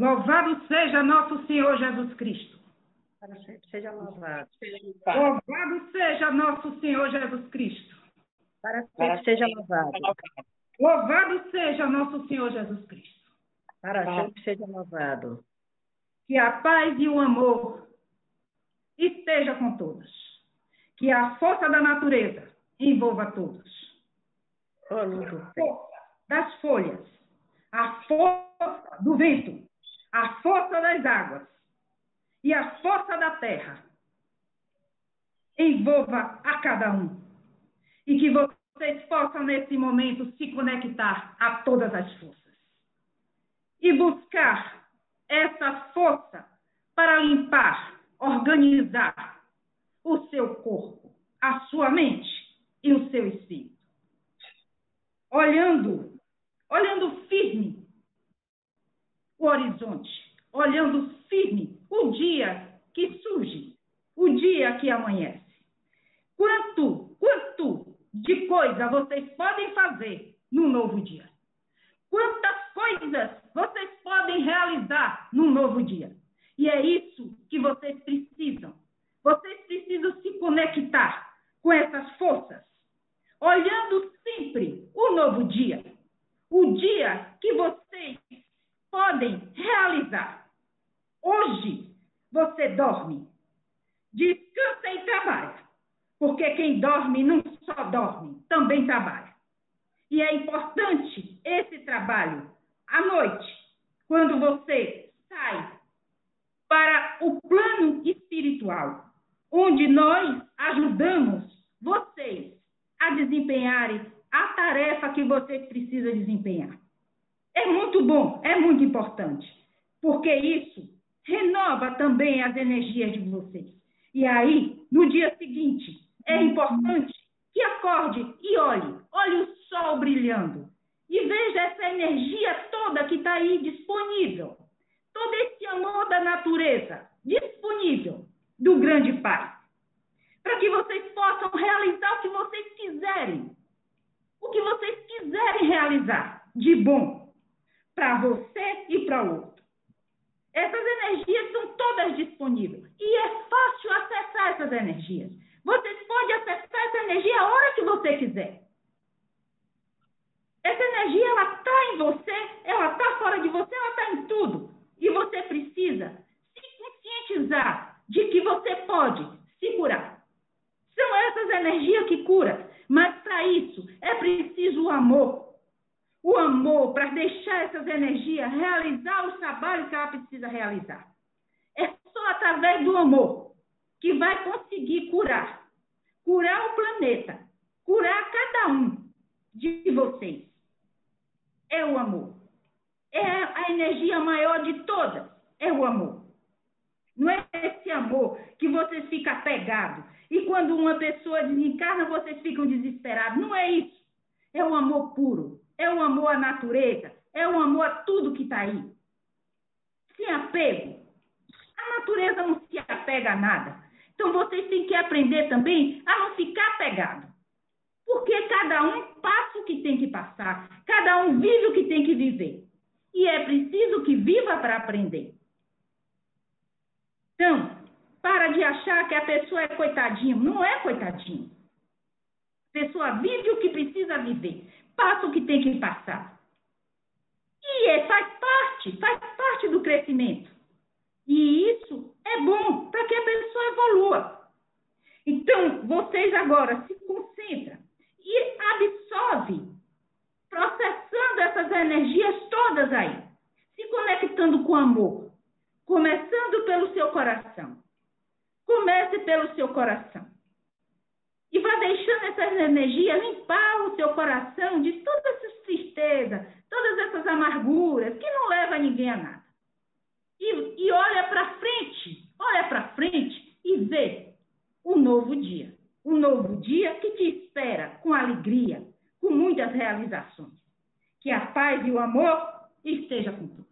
Louvado seja nosso Senhor Jesus Cristo. Para sempre seja louvado. Louvado seja nosso Senhor Jesus Cristo. Para sempre seja louvado. Louvado seja nosso Senhor Jesus Cristo. Para sempre seja louvado. Que a paz e o amor esteja com todos. Que a força da natureza envolva todos. Oh, a força das folhas, a força do vento, a força das águas e a força da terra envolva a cada um. E que vocês possam, nesse momento, se conectar a todas as forças. E buscar essa força para limpar, organizar o seu corpo, a sua mente e o seu espírito. Olhando, olhando firme o horizonte, olhando firme o dia que surge, o dia que amanhece. Quanto, quanto de coisa vocês podem fazer no novo dia? Quantas coisas vocês podem realizar no novo dia? E é isso que vocês precisam. Vocês precisam se conectar com essas forças, olhando sempre o novo dia, o dia que vocês podem realizar. Hoje você dorme, descansa e trabalha, porque quem dorme não só dorme, também trabalha. E é importante esse trabalho à noite, quando você sai para o plano espiritual, onde nós ajudamos vocês a desempenharem a tarefa que vocês precisam desempenhar. É muito bom, é muito importante, porque isso renova também as energias de vocês. E aí, no dia seguinte, é importante que acorde e olhe, olhe o sol brilhando. E veja essa energia toda que está aí disponível, todo esse amor da natureza disponível do grande Pai, para que vocês possam realizar o que vocês quiserem, o que vocês quiserem realizar de bom para você e para o outro. Essas energias são todas disponíveis e é fácil acessar essas energias. Você pode acessar essa energia a hora que você quiser. Essa energia ela está em você, ela está fora de você, ela está em tudo. E você precisa se conscientizar de que você pode se curar. São essas energias que curam, mas para isso é preciso o amor o amor para deixar essas energias realizar os trabalhos que ela precisa realizar. É só através do amor que vai conseguir curar. Curar o planeta. Curar cada um de vocês. É o amor. É a energia maior de todas. É o amor. Não é esse amor que vocês ficam apegados. E quando uma pessoa desencarna, vocês ficam desesperados. Não é isso. É o amor puro é o amor à natureza, é o amor a tudo que está aí. Sem apego. A natureza não se apega a nada. Então vocês têm que aprender também a não ficar apegado. Porque cada um passa o que tem que passar, cada um vive o que tem que viver. E é preciso que viva para aprender. Então, para de achar que a pessoa é coitadinho. Não é coitadinho. A pessoa vive o que precisa viver passa o que tem que passar. E é, faz parte, faz parte do crescimento. E isso é bom para que a pessoa evolua. Então, vocês agora se concentram e absorvem, processando essas energias todas aí, se conectando com amor, começando pelo seu coração. Comece pelo seu coração e vá deixando essas energias limpar o seu coração de todas essas tristezas, todas essas amarguras que não leva ninguém a nada. E, e olha para frente, olha para frente e vê o um novo dia. Um novo dia que te espera com alegria, com muitas realizações. Que a paz e o amor esteja com tu.